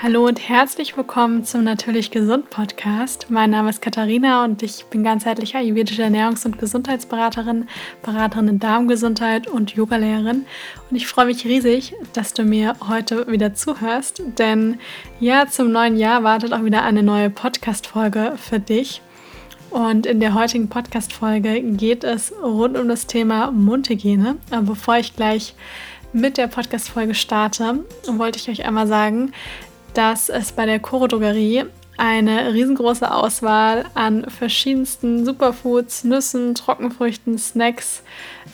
Hallo und herzlich willkommen zum Natürlich Gesund Podcast. Mein Name ist Katharina und ich bin ganzheitliche ayurvedische Ernährungs- und Gesundheitsberaterin, Beraterin in Darmgesundheit und Yogalehrerin. Und ich freue mich riesig, dass du mir heute wieder zuhörst, denn ja, zum neuen Jahr wartet auch wieder eine neue Podcast-Folge für dich. Und in der heutigen Podcast-Folge geht es rund um das Thema Mundhygiene. Aber bevor ich gleich mit der Podcast-Folge starte, wollte ich euch einmal sagen, dass es bei der Coro Drogerie eine riesengroße Auswahl an verschiedensten Superfoods, Nüssen, Trockenfrüchten, Snacks,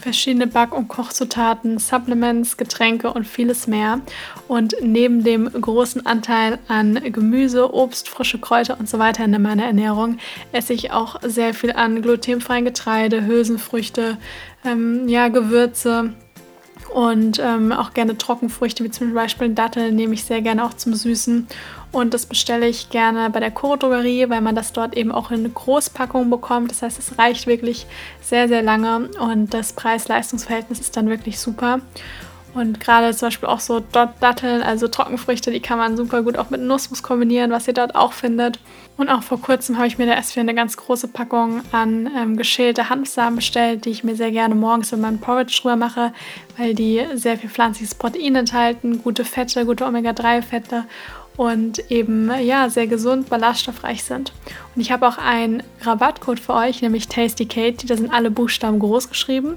verschiedene Back- und Kochzutaten, Supplements, Getränke und vieles mehr. Und neben dem großen Anteil an Gemüse, Obst, frische Kräuter und so weiter in meiner Ernährung esse ich auch sehr viel an glutenfreien Getreide, Hülsenfrüchte, ähm, ja, Gewürze und ähm, auch gerne Trockenfrüchte, wie zum Beispiel Datteln, nehme ich sehr gerne auch zum Süßen. Und das bestelle ich gerne bei der Koro Drogerie, weil man das dort eben auch in Großpackungen bekommt. Das heißt, es reicht wirklich sehr, sehr lange und das Preis-Leistungs-Verhältnis ist dann wirklich super. Und gerade zum Beispiel auch so Datteln, also Trockenfrüchte, die kann man super gut auch mit Nussmus kombinieren, was ihr dort auch findet. Und auch vor kurzem habe ich mir da erst für eine ganz große Packung an ähm, geschälte Hanfsamen bestellt, die ich mir sehr gerne morgens in meinem Porridge drüber mache, weil die sehr viel pflanzliches Protein enthalten, gute Fette, gute Omega-3-Fette und eben ja sehr gesund, ballaststoffreich sind. Und ich habe auch einen Rabattcode für euch, nämlich Tasty Katie. Da sind alle Buchstaben groß geschrieben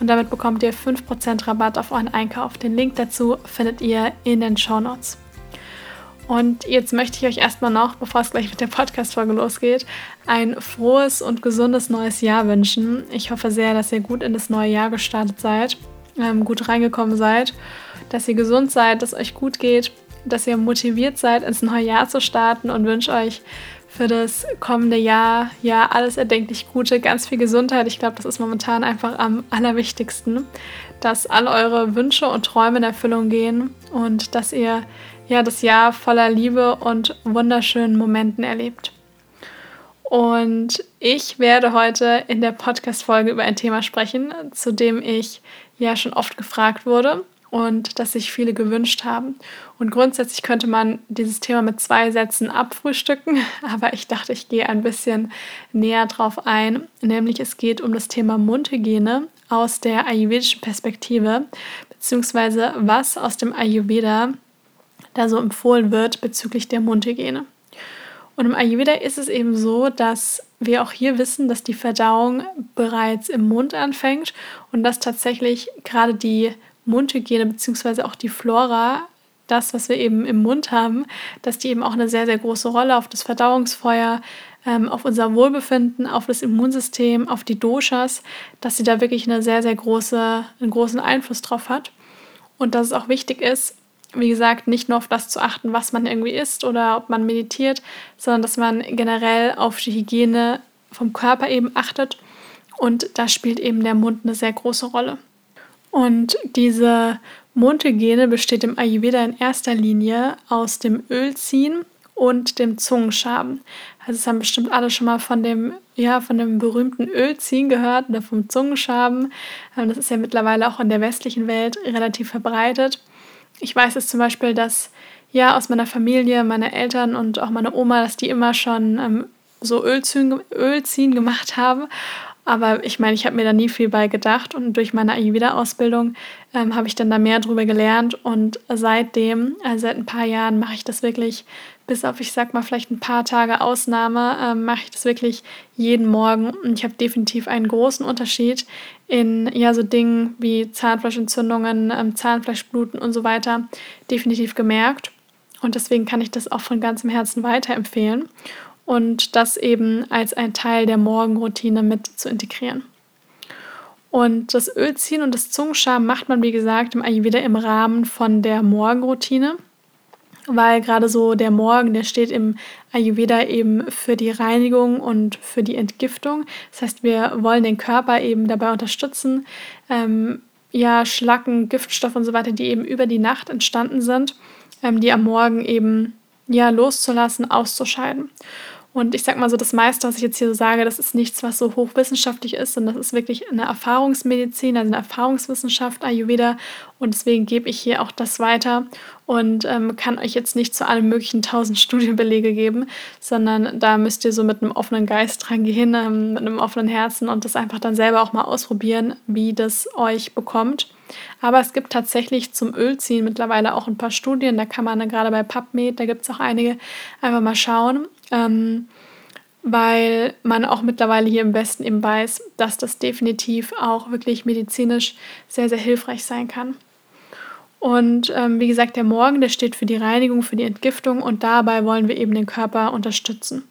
und damit bekommt ihr 5% Rabatt auf euren Einkauf. Den Link dazu findet ihr in den Show Notes. Und jetzt möchte ich euch erstmal noch, bevor es gleich mit der Podcast-Folge losgeht, ein frohes und gesundes neues Jahr wünschen. Ich hoffe sehr, dass ihr gut in das neue Jahr gestartet seid, ähm, gut reingekommen seid, dass ihr gesund seid, dass euch gut geht dass ihr motiviert seid, ins neue Jahr zu starten und wünsche euch für das kommende Jahr ja alles erdenklich Gute, ganz viel Gesundheit. Ich glaube, das ist momentan einfach am allerwichtigsten, dass all eure Wünsche und Träume in Erfüllung gehen und dass ihr ja das Jahr voller Liebe und wunderschönen Momenten erlebt. Und ich werde heute in der Podcast-Folge über ein Thema sprechen, zu dem ich ja schon oft gefragt wurde und das sich viele gewünscht haben. Und grundsätzlich könnte man dieses Thema mit zwei Sätzen abfrühstücken, aber ich dachte, ich gehe ein bisschen näher drauf ein, nämlich es geht um das Thema Mundhygiene aus der ayurvedischen Perspektive, beziehungsweise was aus dem Ayurveda da so empfohlen wird bezüglich der Mundhygiene. Und im Ayurveda ist es eben so, dass wir auch hier wissen, dass die Verdauung bereits im Mund anfängt und dass tatsächlich gerade die Mundhygiene beziehungsweise auch die Flora, das, was wir eben im Mund haben, dass die eben auch eine sehr, sehr große Rolle auf das Verdauungsfeuer, ähm, auf unser Wohlbefinden, auf das Immunsystem, auf die Doshas, dass sie da wirklich eine sehr, sehr große, einen großen Einfluss drauf hat. Und dass es auch wichtig ist, wie gesagt, nicht nur auf das zu achten, was man irgendwie isst oder ob man meditiert, sondern dass man generell auf die Hygiene vom Körper eben achtet. Und da spielt eben der Mund eine sehr große Rolle. Und diese Mundhygiene besteht im Ayurveda in erster Linie aus dem Ölziehen und dem Zungenschaben. Also es haben bestimmt alle schon mal von dem, ja, von dem berühmten Ölziehen gehört oder vom Zungenschaben. Ähm, das ist ja mittlerweile auch in der westlichen Welt relativ verbreitet. Ich weiß es zum Beispiel, dass ja aus meiner Familie, meine Eltern und auch meine Oma, dass die immer schon ähm, so Ölziehen, Ölziehen gemacht haben. Aber ich meine, ich habe mir da nie viel bei gedacht und durch meine Ayurveda-Ausbildung ähm, habe ich dann da mehr drüber gelernt und seitdem, also seit ein paar Jahren, mache ich das wirklich, bis auf, ich sag mal, vielleicht ein paar Tage Ausnahme, ähm, mache ich das wirklich jeden Morgen und ich habe definitiv einen großen Unterschied in ja so Dingen wie Zahnfleischentzündungen, ähm, Zahnfleischbluten und so weiter definitiv gemerkt und deswegen kann ich das auch von ganzem Herzen weiterempfehlen und das eben als ein Teil der Morgenroutine mit zu integrieren. Und das Ölziehen und das Zungenschaben macht man, wie gesagt, im Ayurveda im Rahmen von der Morgenroutine, weil gerade so der Morgen, der steht im Ayurveda eben für die Reinigung und für die Entgiftung. Das heißt, wir wollen den Körper eben dabei unterstützen, ähm, ja, Schlacken, Giftstoffe und so weiter, die eben über die Nacht entstanden sind, ähm, die am Morgen eben ja loszulassen, auszuscheiden. Und ich sag mal so, das meiste, was ich jetzt hier so sage, das ist nichts, was so hochwissenschaftlich ist, sondern das ist wirklich eine Erfahrungsmedizin, also eine Erfahrungswissenschaft, Ayurveda. Und deswegen gebe ich hier auch das weiter und ähm, kann euch jetzt nicht zu allen möglichen tausend Studienbelege geben, sondern da müsst ihr so mit einem offenen Geist dran gehen, ähm, mit einem offenen Herzen und das einfach dann selber auch mal ausprobieren, wie das euch bekommt. Aber es gibt tatsächlich zum Ölziehen mittlerweile auch ein paar Studien. Da kann man dann gerade bei PubMed, da gibt es auch einige, einfach mal schauen. Ähm, weil man auch mittlerweile hier im Westen eben weiß, dass das definitiv auch wirklich medizinisch sehr, sehr hilfreich sein kann. Und ähm, wie gesagt, der Morgen, der steht für die Reinigung, für die Entgiftung und dabei wollen wir eben den Körper unterstützen.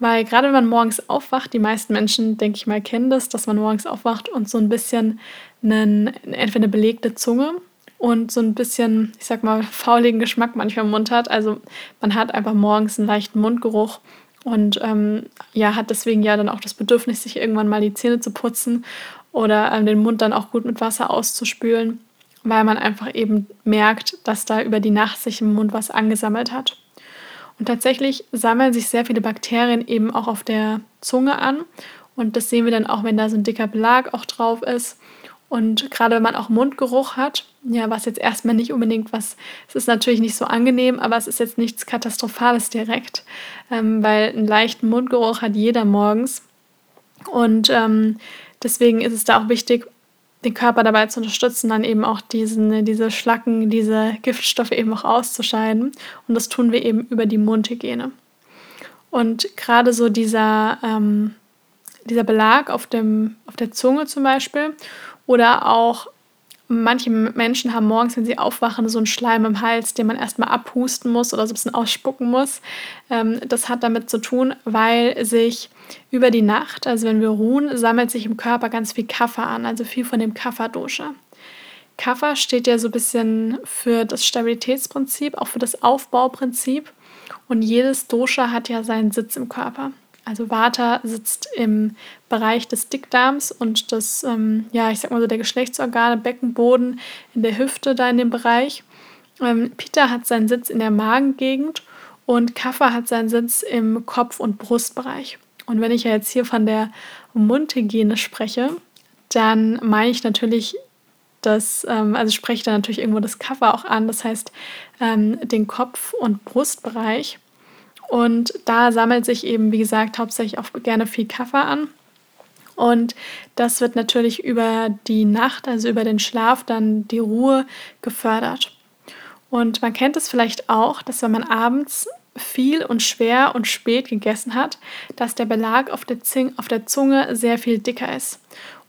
Weil gerade wenn man morgens aufwacht, die meisten Menschen, denke ich mal, kennen das, dass man morgens aufwacht und so ein bisschen einen, entweder eine belegte Zunge und so ein bisschen, ich sag mal, fauligen Geschmack manchmal im Mund hat. Also man hat einfach morgens einen leichten Mundgeruch und ähm, ja, hat deswegen ja dann auch das Bedürfnis, sich irgendwann mal die Zähne zu putzen oder ähm, den Mund dann auch gut mit Wasser auszuspülen, weil man einfach eben merkt, dass da über die Nacht sich im Mund was angesammelt hat. Und tatsächlich sammeln sich sehr viele Bakterien eben auch auf der Zunge an. Und das sehen wir dann auch, wenn da so ein dicker Belag auch drauf ist. Und gerade wenn man auch Mundgeruch hat, ja, was jetzt erstmal nicht unbedingt was, es ist natürlich nicht so angenehm, aber es ist jetzt nichts Katastrophales direkt, ähm, weil einen leichten Mundgeruch hat jeder morgens. Und ähm, deswegen ist es da auch wichtig, den Körper dabei zu unterstützen, dann eben auch diesen, diese Schlacken, diese Giftstoffe eben auch auszuscheiden. Und das tun wir eben über die Mundhygiene. Und gerade so dieser, ähm, dieser Belag auf, dem, auf der Zunge zum Beispiel oder auch manche Menschen haben morgens, wenn sie aufwachen, so einen Schleim im Hals, den man erstmal abhusten muss oder so ein bisschen ausspucken muss. Ähm, das hat damit zu tun, weil sich über die Nacht, also wenn wir ruhen, sammelt sich im Körper ganz viel Kaffer an, also viel von dem Kapha-Dosha. Kapha steht ja so ein bisschen für das Stabilitätsprinzip, auch für das Aufbauprinzip. Und jedes Dosha hat ja seinen Sitz im Körper. Also Vata sitzt im Bereich des Dickdarms und das, ähm, ja, ich sag mal so, der Geschlechtsorgane, Beckenboden, in der Hüfte da in dem Bereich. Ähm, Pitta hat seinen Sitz in der Magengegend und Kapha hat seinen Sitz im Kopf- und Brustbereich. Und wenn ich ja jetzt hier von der Mundhygiene spreche, dann meine ich natürlich das, ähm, also spreche ich da natürlich irgendwo das Kapha auch an, das heißt ähm, den Kopf- und Brustbereich. Und da sammelt sich eben, wie gesagt, hauptsächlich auch gerne viel Kaffee an. Und das wird natürlich über die Nacht, also über den Schlaf, dann die Ruhe gefördert. Und man kennt es vielleicht auch, dass wenn man abends viel und schwer und spät gegessen hat, dass der Belag auf der, Zing, auf der Zunge sehr viel dicker ist.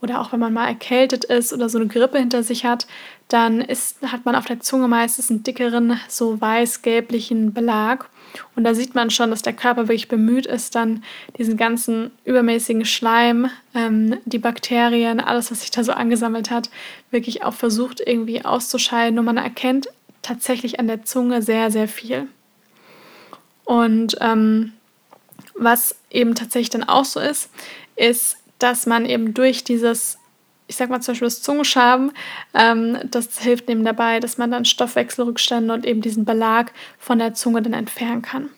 Oder auch wenn man mal erkältet ist oder so eine Grippe hinter sich hat, dann ist, hat man auf der Zunge meistens einen dickeren, so weiß-gelblichen Belag. Und da sieht man schon, dass der Körper wirklich bemüht ist, dann diesen ganzen übermäßigen Schleim, ähm, die Bakterien, alles, was sich da so angesammelt hat, wirklich auch versucht irgendwie auszuscheiden. Und man erkennt tatsächlich an der Zunge sehr, sehr viel. Und ähm, was eben tatsächlich dann auch so ist, ist, dass man eben durch dieses ich sag mal zum Beispiel das Zungenschaben, ähm, das hilft eben dabei, dass man dann Stoffwechselrückstände und eben diesen Belag von der Zunge dann entfernen kann.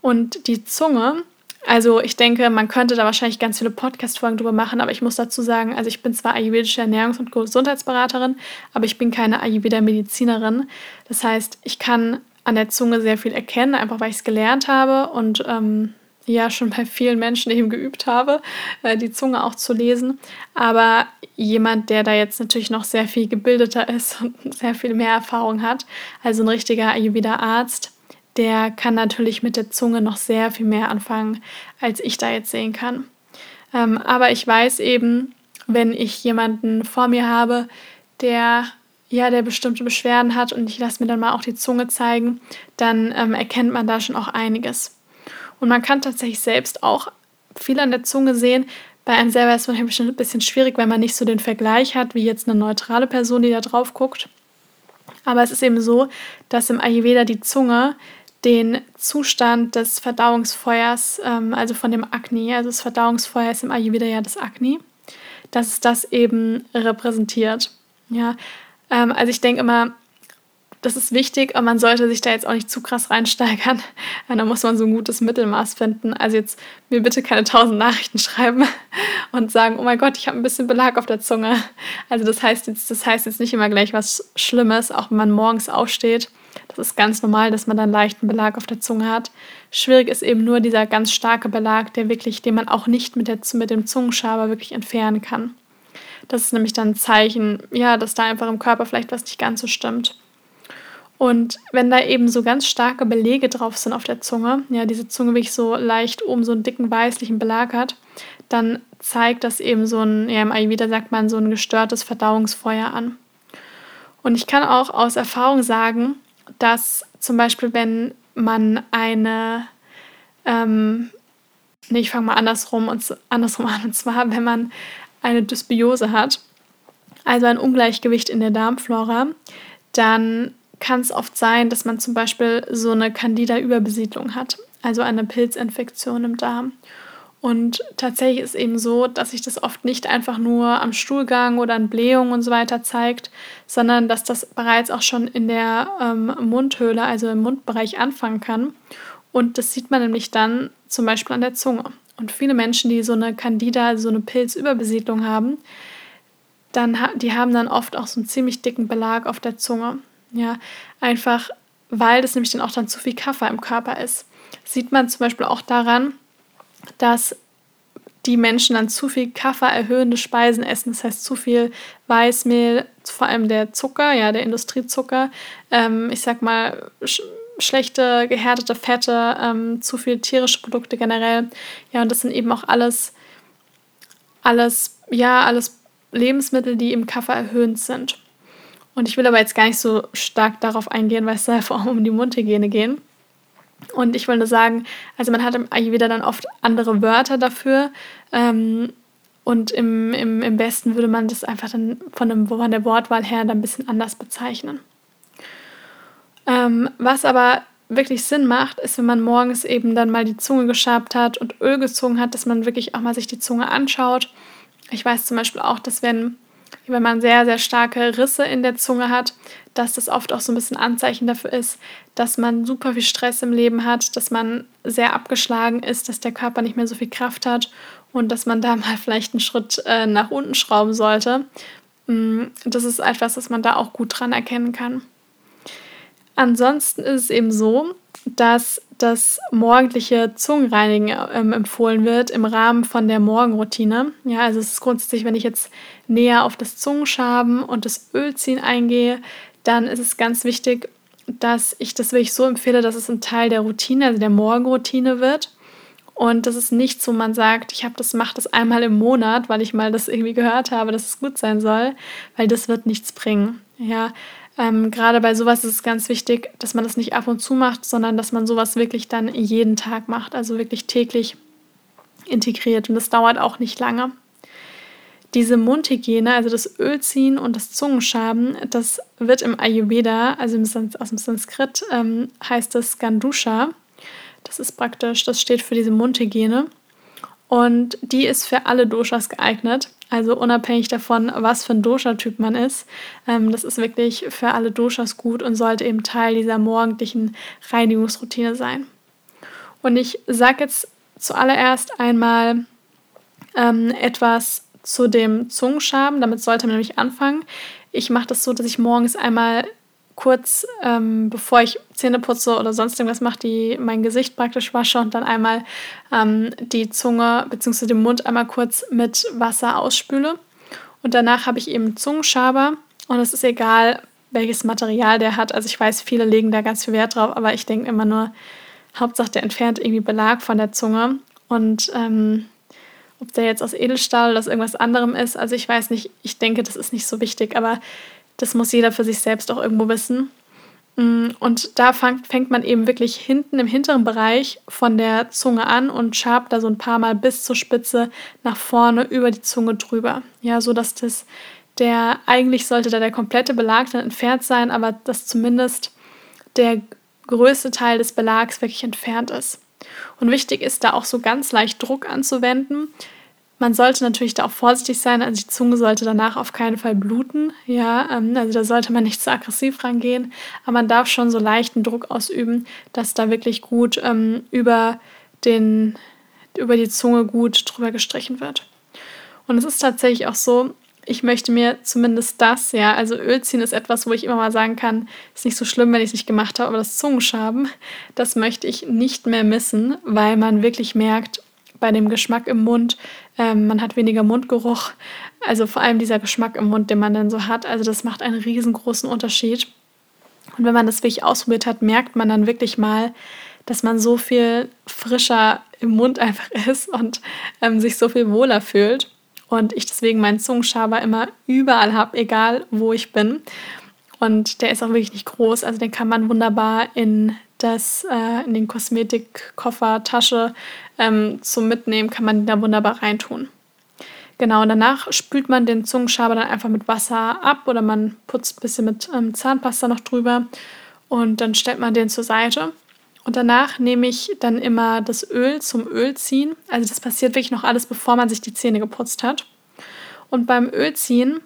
Und die Zunge, also ich denke, man könnte da wahrscheinlich ganz viele Podcast-Folgen drüber machen, aber ich muss dazu sagen, also ich bin zwar ayurvedische Ernährungs- und Gesundheitsberaterin, aber ich bin keine Ayurveda-Medizinerin. Das heißt, ich kann an der Zunge sehr viel erkennen, einfach weil ich es gelernt habe und ähm, ja schon bei vielen Menschen eben geübt habe, äh, die Zunge auch zu lesen. Aber jemand, der da jetzt natürlich noch sehr viel gebildeter ist und sehr viel mehr Erfahrung hat, also ein richtiger Ayurveda-Arzt, der kann natürlich mit der Zunge noch sehr viel mehr anfangen, als ich da jetzt sehen kann. Ähm, aber ich weiß eben, wenn ich jemanden vor mir habe, der ja, der bestimmte Beschwerden hat und ich lasse mir dann mal auch die Zunge zeigen, dann ähm, erkennt man da schon auch einiges. Und man kann tatsächlich selbst auch viel an der Zunge sehen. Bei einem selber ist es manchmal ein bisschen schwierig, weil man nicht so den Vergleich hat, wie jetzt eine neutrale Person, die da drauf guckt. Aber es ist eben so, dass im Ayurveda die Zunge den Zustand des Verdauungsfeuers, ähm, also von dem Agni, also das Verdauungsfeuer ist im Ayurveda ja das Agni, dass es das eben repräsentiert. Ja, ähm, also ich denke immer, das ist wichtig, aber man sollte sich da jetzt auch nicht zu krass reinsteigern. Da muss man so ein gutes Mittelmaß finden. Also jetzt mir bitte keine tausend Nachrichten schreiben und sagen, oh mein Gott, ich habe ein bisschen Belag auf der Zunge. Also das heißt jetzt, das heißt jetzt nicht immer gleich was Schlimmes, auch wenn man morgens aufsteht. Das ist ganz normal, dass man dann leichten Belag auf der Zunge hat. Schwierig ist eben nur dieser ganz starke Belag, der wirklich, den man auch nicht mit, der, mit dem Zungenschaber wirklich entfernen kann. Das ist nämlich dann ein Zeichen, ja, dass da einfach im Körper vielleicht was nicht ganz so stimmt. Und wenn da eben so ganz starke Belege drauf sind auf der Zunge, ja, diese Zunge wirklich so leicht oben so einen dicken weißlichen Belag hat, dann zeigt das eben so ein, ja, im Ayurveda sagt man, so ein gestörtes Verdauungsfeuer an. Und ich kann auch aus Erfahrung sagen, dass zum Beispiel, wenn man eine, ähm, nee, ich fange mal andersrum, und, andersrum an, und zwar, wenn man eine Dysbiose hat, also ein Ungleichgewicht in der Darmflora, dann kann es oft sein, dass man zum Beispiel so eine Candida-Überbesiedlung hat, also eine Pilzinfektion im Darm. Und tatsächlich ist eben so, dass sich das oft nicht einfach nur am Stuhlgang oder an Blähungen und so weiter zeigt, sondern dass das bereits auch schon in der ähm, Mundhöhle, also im Mundbereich anfangen kann. Und das sieht man nämlich dann zum Beispiel an der Zunge. Und viele Menschen, die so eine Candida, so eine Pilzüberbesiedlung haben, dann, die haben dann oft auch so einen ziemlich dicken Belag auf der Zunge. Ja, einfach weil das nämlich dann auch dann zu viel Kaffer im Körper ist. Sieht man zum Beispiel auch daran, dass die Menschen dann zu viel Kaffer erhöhende Speisen essen, das heißt zu viel Weißmehl, vor allem der Zucker, ja, der Industriezucker, ähm, ich sag mal, sch schlechte gehärtete Fette, ähm, zu viel tierische Produkte generell. Ja, und das sind eben auch alles, alles, ja, alles Lebensmittel, die im Kaffer erhöhend sind. Und ich will aber jetzt gar nicht so stark darauf eingehen, weil es da vor allem um die Mundhygiene gehen. Und ich will nur sagen, also man hat im Ayurveda dann oft andere Wörter dafür. Ähm, und im, im, im besten würde man das einfach dann von, dem, von der Wortwahl her dann ein bisschen anders bezeichnen. Ähm, was aber wirklich Sinn macht, ist, wenn man morgens eben dann mal die Zunge geschabt hat und Öl gezogen hat, dass man wirklich auch mal sich die Zunge anschaut. Ich weiß zum Beispiel auch, dass wenn wenn man sehr, sehr starke Risse in der Zunge hat, dass das oft auch so ein bisschen Anzeichen dafür ist, dass man super viel Stress im Leben hat, dass man sehr abgeschlagen ist, dass der Körper nicht mehr so viel Kraft hat und dass man da mal vielleicht einen Schritt äh, nach unten schrauben sollte. Mm, das ist etwas, das man da auch gut dran erkennen kann. Ansonsten ist es eben so, dass das morgendliche Zungenreinigen ähm, empfohlen wird im Rahmen von der Morgenroutine. Ja, also es ist grundsätzlich, wenn ich jetzt näher auf das Zungenschaben und das Ölziehen eingehe, dann ist es ganz wichtig, dass ich das wirklich so empfehle, dass es ein Teil der Routine, also der Morgenroutine wird. Und das ist nicht so, man sagt, ich habe das, mache das einmal im Monat, weil ich mal das irgendwie gehört habe, dass es gut sein soll, weil das wird nichts bringen. Ja, ähm, Gerade bei sowas ist es ganz wichtig, dass man das nicht ab und zu macht, sondern dass man sowas wirklich dann jeden Tag macht, also wirklich täglich integriert. Und das dauert auch nicht lange. Diese Mundhygiene, also das Ölziehen und das Zungenschaben, das wird im Ayurveda, also aus dem Sanskrit, ähm, heißt es Gandusha. Das ist praktisch, das steht für diese Mundhygiene. Und die ist für alle Doshas geeignet. Also unabhängig davon, was für ein Dosha-Typ man ist. Ähm, das ist wirklich für alle Doshas gut und sollte eben Teil dieser morgendlichen Reinigungsroutine sein. Und ich sage jetzt zuallererst einmal ähm, etwas zu dem Zungenschaben. Damit sollte man nämlich anfangen. Ich mache das so, dass ich morgens einmal kurz, ähm, bevor ich Zähne putze oder sonst irgendwas mache, die mein Gesicht praktisch wasche und dann einmal ähm, die Zunge bzw. den Mund einmal kurz mit Wasser ausspüle. Und danach habe ich eben Zungenschaber und es ist egal, welches Material der hat. Also ich weiß, viele legen da ganz viel Wert drauf, aber ich denke immer nur, Hauptsache der entfernt irgendwie Belag von der Zunge. Und ähm, ob der jetzt aus Edelstahl oder aus irgendwas anderem ist, also ich weiß nicht, ich denke, das ist nicht so wichtig, aber das muss jeder für sich selbst auch irgendwo wissen. Mm, und da fängt man eben wirklich hinten im hinteren Bereich von der Zunge an und schabt da so ein paar Mal bis zur Spitze nach vorne über die Zunge drüber. Ja, so dass das der, eigentlich sollte da der komplette Belag dann entfernt sein, aber dass zumindest der größte Teil des Belags wirklich entfernt ist. Und wichtig ist da auch so ganz leicht Druck anzuwenden, Man sollte natürlich da auch vorsichtig sein. Also die Zunge sollte danach auf keinen Fall bluten. Ja, ähm, also da sollte man nicht zu aggressiv rangehen. Aber man darf schon so leichten Druck ausüben, dass da wirklich gut ähm, über, den, über die Zunge gut drüber gestrichen wird. Und es ist tatsächlich auch so, ich möchte mir zumindest das, ja, also Öl ziehen ist etwas, wo ich immer mal sagen kann, ist nicht so schlimm, wenn ich es nicht gemacht habe, aber das Zungenschaben, das möchte ich nicht mehr missen, weil man wirklich merkt, bei dem Geschmack im Mund, ähm, man hat weniger Mundgeruch, also vor allem dieser Geschmack im Mund, den man dann so hat, also das macht einen riesengroßen Unterschied. Und wenn man das wirklich ausprobiert hat, merkt man dann wirklich mal, dass man so viel frischer im Mund einfach ist und ähm, sich so viel wohler fühlt. Und ich deswegen meinen Zungenschaber immer überall habe, egal wo ich bin. Und der ist auch wirklich nicht groß, also den kann man wunderbar in das äh, in den Kosmetikkoffer, Tasche ähm, zum Mitnehmen, kann man da wunderbar reintun. Genau, und danach spült man den Zungenschaber dann einfach mit Wasser ab oder man putzt ein bisschen mit ähm, Zahnpasta noch drüber und dann stellt man den zur Seite. Und danach nehme ich dann immer das Öl zum Ölziehen. Also das passiert wirklich noch alles, bevor man sich die Zähne geputzt hat. Und beim Ölziehen,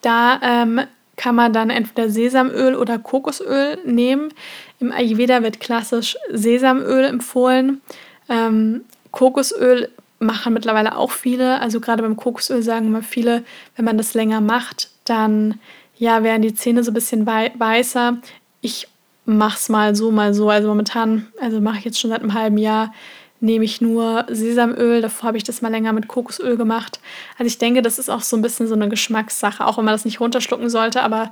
da ähm, kann man dann entweder Sesamöl oder Kokosöl nehmen. Im Ayurveda wird klassisch Sesamöl empfohlen. Ähm, Kokosöl machen mittlerweile auch viele. Also gerade beim Kokosöl sagen immer viele, wenn man das länger macht, dann ja, werden die Zähne so ein bisschen weißer. Ich mach's mal so, mal so. Also momentan, also mache ich jetzt schon seit einem halben Jahr, nehme ich nur Sesamöl. Davor habe ich das mal länger mit Kokosöl gemacht. Also ich denke, das ist auch so ein bisschen so eine Geschmackssache, auch wenn man das nicht runterschlucken sollte, aber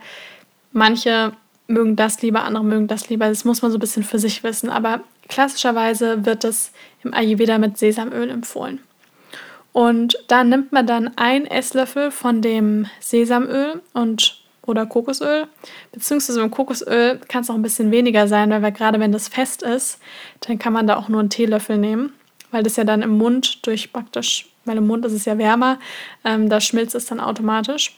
manche mögen das lieber, andere mögen das lieber. Das muss man so ein bisschen für sich wissen. Aber klassischerweise wird das im Ayurveda mit Sesamöl empfohlen. Und da nimmt man dann ein Esslöffel von dem Sesamöl und oder Kokosöl. Beziehungsweise beim Kokosöl kann es auch ein bisschen weniger sein, weil wir, gerade wenn das fest ist, dann kann man da auch nur einen Teelöffel nehmen, weil das ja dann im Mund durch praktisch, weil im Mund ist es ja wärmer, ähm, da schmilzt es dann automatisch.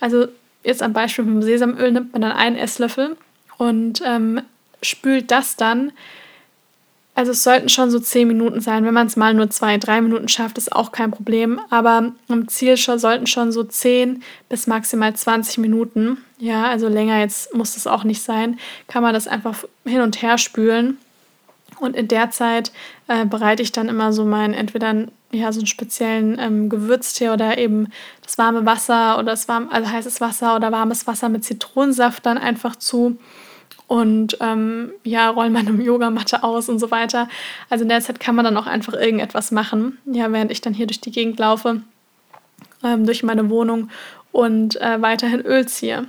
Also jetzt am Beispiel vom Sesamöl nimmt man dann einen Esslöffel und ähm, spült das dann also es sollten schon so 10 Minuten sein. Wenn man es mal nur 2, 3 Minuten schafft, ist auch kein Problem. Aber im Ziel schon, sollten schon so 10 bis maximal 20 Minuten, ja, also länger jetzt muss es auch nicht sein, kann man das einfach hin und her spülen. Und in der Zeit äh, bereite ich dann immer so meinen, entweder ja, so einen speziellen ähm, Gewürztee oder eben das warme Wasser oder das warm, also heißes Wasser oder warmes Wasser mit Zitronensaft dann einfach zu und ähm, ja, rollen meine Yogamatte aus und so weiter. Also in der Zeit kann man dann auch einfach irgendetwas machen, ja, während ich dann hier durch die Gegend laufe, ähm, durch meine Wohnung und äh, weiterhin Öl ziehe.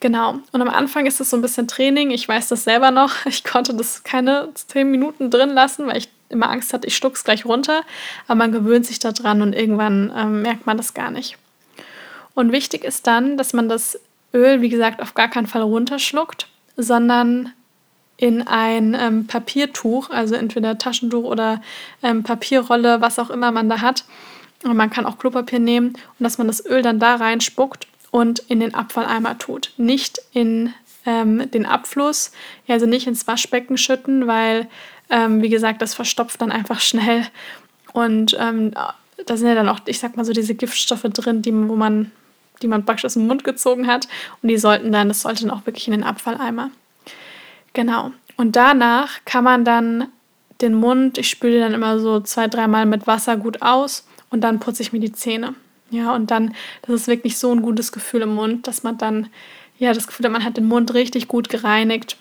Genau. Und am Anfang ist es so ein bisschen Training. Ich weiß das selber noch. Ich konnte das keine zehn Minuten drin lassen, weil ich immer Angst hatte, ich schluck's gleich runter. Aber man gewöhnt sich da dran und irgendwann ähm, merkt man das gar nicht. Und wichtig ist dann, dass man das Öl, wie gesagt, auf gar keinen Fall runterschluckt, sondern in ein ähm, Papiertuch, also entweder Taschentuch oder ähm, Papierrolle, was auch immer man da hat. Und man kann auch Klopapier nehmen und dass man das Öl dann da reinspuckt und in den Abfalleimer tut. Nicht in ähm, den Abfluss, also nicht ins Waschbecken schütten, weil, ähm, wie gesagt, das verstopft dann einfach schnell. Und ähm, da sind ja dann auch, ich sag mal so, diese Giftstoffe drin, die, wo man die man praktisch aus dem Mund gezogen hat. Und die sollten dann, das sollte dann auch wirklich in den Abfalleimer. Genau. Und danach kann man dann den Mund, ich spüle dann immer so zwei, dreimal mit Wasser gut aus und dann putze ich mir die Zähne. Ja, und dann, das ist wirklich so ein gutes Gefühl im Mund, dass man dann, ja, das Gefühl man hat den Mund richtig gut gereinigt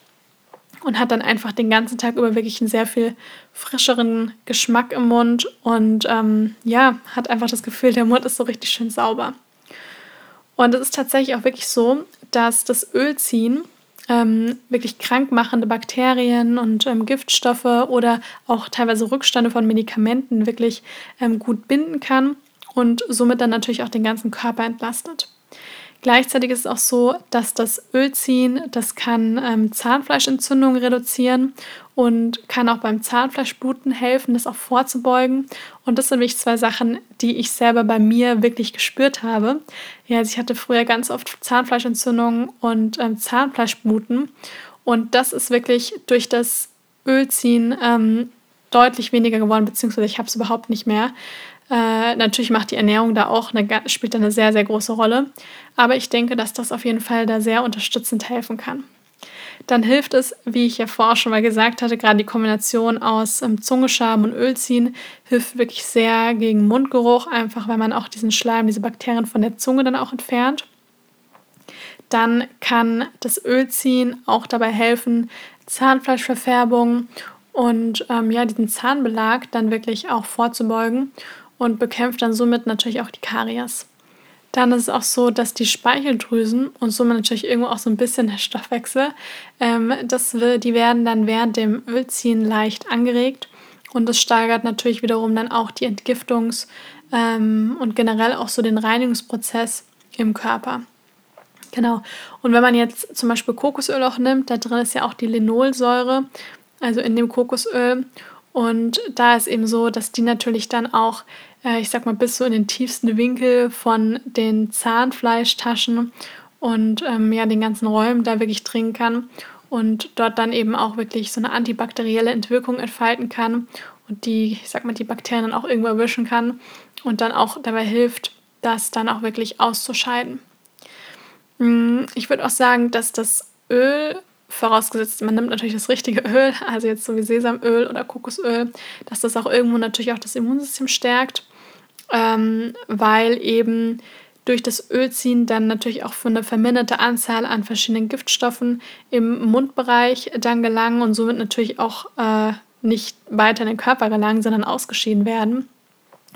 und hat dann einfach den ganzen Tag über wirklich einen sehr viel frischeren Geschmack im Mund und ähm, ja, hat einfach das Gefühl, der Mund ist so richtig schön sauber. Und es ist tatsächlich auch wirklich so, dass das Ölziehen ähm, wirklich krankmachende Bakterien und ähm, Giftstoffe oder auch teilweise Rückstände von Medikamenten wirklich ähm, gut binden kann und somit dann natürlich auch den ganzen Körper entlastet. Gleichzeitig ist es auch so, dass das Ölziehen, das kann ähm, Zahnfleischentzündungen reduzieren und kann auch beim Zahnfleischbluten helfen, das auch vorzubeugen. Und das sind wirklich zwei Sachen, die ich selber bei mir wirklich gespürt habe. Ja, also ich hatte früher ganz oft Zahnfleischentzündungen und ähm, Zahnfleischbluten. Und das ist wirklich durch das Ölziehen ähm, deutlich weniger geworden, beziehungsweise ich habe es überhaupt nicht mehr. Äh, natürlich macht die Ernährung da auch eine, spielt eine sehr, sehr große Rolle. Aber ich denke, dass das auf jeden Fall da sehr unterstützend helfen kann. Dann hilft es, wie ich ja vorher schon mal gesagt hatte, gerade die Kombination aus ähm, Zungeschaben und Ölziehen hilft wirklich sehr gegen Mundgeruch, einfach weil man auch diesen Schleim, diese Bakterien von der Zunge dann auch entfernt. Dann kann das Ölziehen auch dabei helfen, Zahnfleischverfärbung und ähm, ja, diesen Zahnbelag dann wirklich auch vorzubeugen und bekämpft dann somit natürlich auch die Karies. Dann ist es auch so, dass die Speicheldrüsen und somit natürlich irgendwo auch so ein bisschen der Stoffwechsel, ähm, das, die werden dann während dem Ölziehen leicht angeregt und das steigert natürlich wiederum dann auch die Entgiftungs- ähm, und generell auch so den Reinigungsprozess im Körper. Genau. Und wenn man jetzt zum Beispiel Kokosöl auch nimmt, da drin ist ja auch die Linolsäure, also in dem Kokosöl. Und da ist eben so, dass die natürlich dann auch, äh, ich sag mal, bis so in den tiefsten Winkel von den Zahnfleischtaschen und ähm, ja, den ganzen Räumen da wirklich dringen kann und dort dann eben auch wirklich so eine antibakterielle Entwirkung entfalten kann und die, ich sag mal, die Bakterien dann auch irgendwo erwischen kann und dann auch dabei hilft, das dann auch wirklich auszuscheiden. Mm, ich würde auch sagen, dass das Öl, vorausgesetzt man nimmt natürlich das richtige Öl, also jetzt so wie Sesamöl oder Kokosöl, dass das auch irgendwo natürlich auch das Immunsystem stärkt, ähm, weil eben durch das Ölziehen dann natürlich auch für eine verminderte Anzahl an verschiedenen Giftstoffen im Mundbereich dann gelangen und somit natürlich auch äh, nicht weiter in den Körper gelangen, sondern ausgeschieden werden.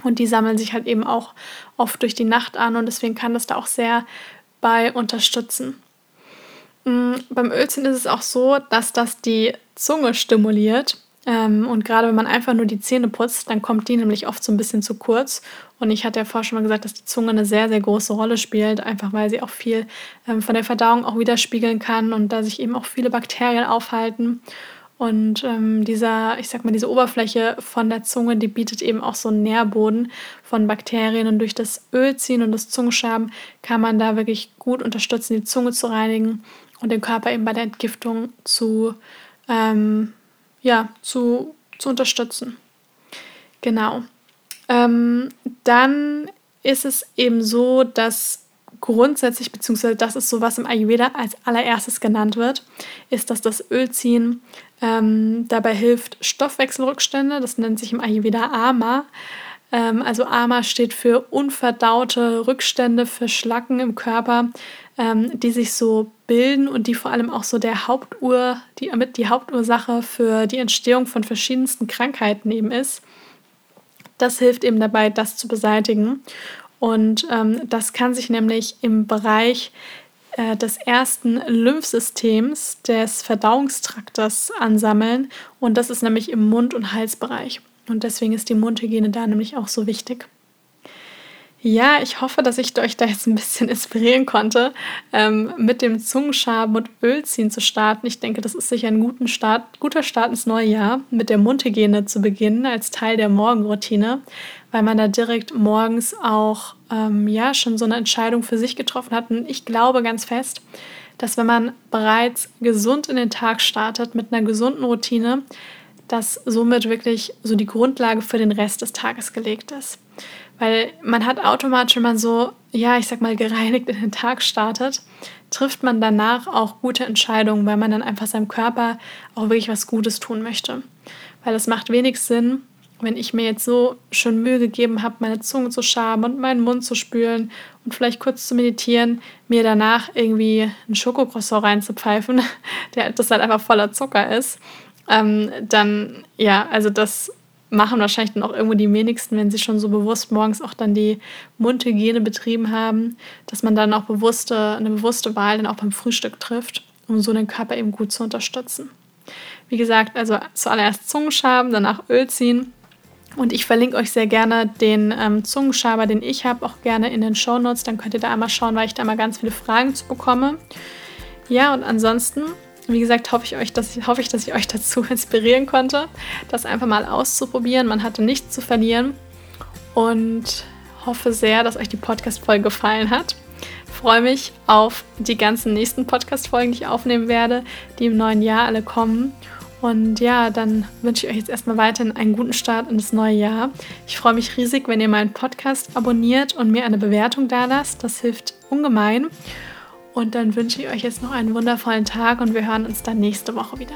Und die sammeln sich halt eben auch oft durch die Nacht an und deswegen kann das da auch sehr bei unterstützen. Mhm, beim Ölziehen ist es auch so, dass das die Zunge stimuliert. Ähm, und gerade wenn man einfach nur die Zähne putzt, dann kommt die nämlich oft so ein bisschen zu kurz. Und ich hatte ja vorher schon mal gesagt, dass die Zunge eine sehr, sehr große Rolle spielt, einfach weil sie auch viel ähm, von der Verdauung auch widerspiegeln kann und da sich eben auch viele Bakterien aufhalten. Und ähm, dieser, ich sag mal, diese Oberfläche von der Zunge, die bietet eben auch so einen Nährboden von Bakterien. Und durch das Ölziehen und das Zungenschaben kann man da wirklich gut unterstützen, die Zunge zu reinigen und den Körper eben bei der Entgiftung zu, ähm, ja, zu, zu unterstützen. Genau. Ähm, dann ist es eben so, dass grundsätzlich, beziehungsweise das ist so, was im Ayurveda als allererstes genannt wird, ist, dass das Ölziehen ähm, dabei hilft Stoffwechselrückstände, das nennt sich im Ayurveda Ama. Ähm, also Ama steht für unverdaute Rückstände, für Schlacken im Körper, ähm, die sich so bilden und die vor allem auch so der Hauptur, die die Hauptursache für die Entstehung von verschiedensten Krankheiten eben ist. Das hilft eben dabei, das zu beseitigen. Und ähm, das kann sich nämlich im Bereich äh, des ersten Lymphsystems des Verdauungstraktes ansammeln. Und das ist nämlich im Mund- und Halsbereich. Und deswegen ist die Mundhygiene da nämlich auch so wichtig. Ja, ich hoffe, dass ich euch da jetzt ein bisschen inspirieren konnte, ähm, mit dem Zungenschaben und Ölziehen zu starten. Ich denke, das ist sicher ein guten Start, guter Start ins neue Jahr, mit der Mundhygiene zu beginnen als Teil der Morgenroutine, weil man da direkt morgens auch ähm, ja schon so eine Entscheidung für sich getroffen hat. Und ich glaube ganz fest, dass wenn man bereits gesund in den Tag startet mit einer gesunden Routine, dass somit wirklich so die Grundlage für den Rest des Tages gelegt ist. Weil man hat automatisch, wenn man so, ja, ich sag mal, gereinigt in den Tag startet, trifft man danach auch gute Entscheidungen, weil man dann einfach seinem Körper auch wirklich was Gutes tun möchte. Weil es macht wenig Sinn, wenn ich mir jetzt so schön Mühe gegeben habe, meine Zunge zu schaben und meinen Mund zu spülen und vielleicht kurz zu meditieren, mir danach irgendwie ein Schokocroissant reinzupfeifen, der das halt einfach voller Zucker ist, ähm, dann ja, also das machen wahrscheinlich dann auch irgendwo die wenigsten, wenn sie schon so bewusst morgens auch dann die Mundhygiene betrieben haben, dass man dann auch bewusste, eine bewusste Wahl dann auch beim Frühstück trifft, um so den Körper eben gut zu unterstützen. Wie gesagt, also zuallererst Zungenschaben, danach Öl ziehen. Und ich verlinke euch sehr gerne den ähm, Zungenschaber, den ich habe, auch gerne in den Show Notes. Dann könnt ihr da einmal schauen, weil ich da mal ganz viele Fragen zu bekomme. Ja, und ansonsten wie gesagt, hoffe ich, euch, dass ich, hoffe ich, dass ich euch dazu inspirieren konnte, das einfach mal auszuprobieren. Man hatte nichts zu verlieren und hoffe sehr, dass euch die Podcast-Folge gefallen hat. freue mich auf die ganzen nächsten Podcast-Folgen, die ich aufnehmen werde, die im neuen Jahr alle kommen. Und ja, dann wünsche ich euch jetzt erstmal weiterhin einen guten Start in das neue Jahr. Ich freue mich riesig, wenn ihr meinen Podcast abonniert und mir eine Bewertung da lasst. Das hilft ungemein. Und dann wünsche ich euch jetzt noch einen wundervollen Tag und wir hören uns dann nächste Woche wieder.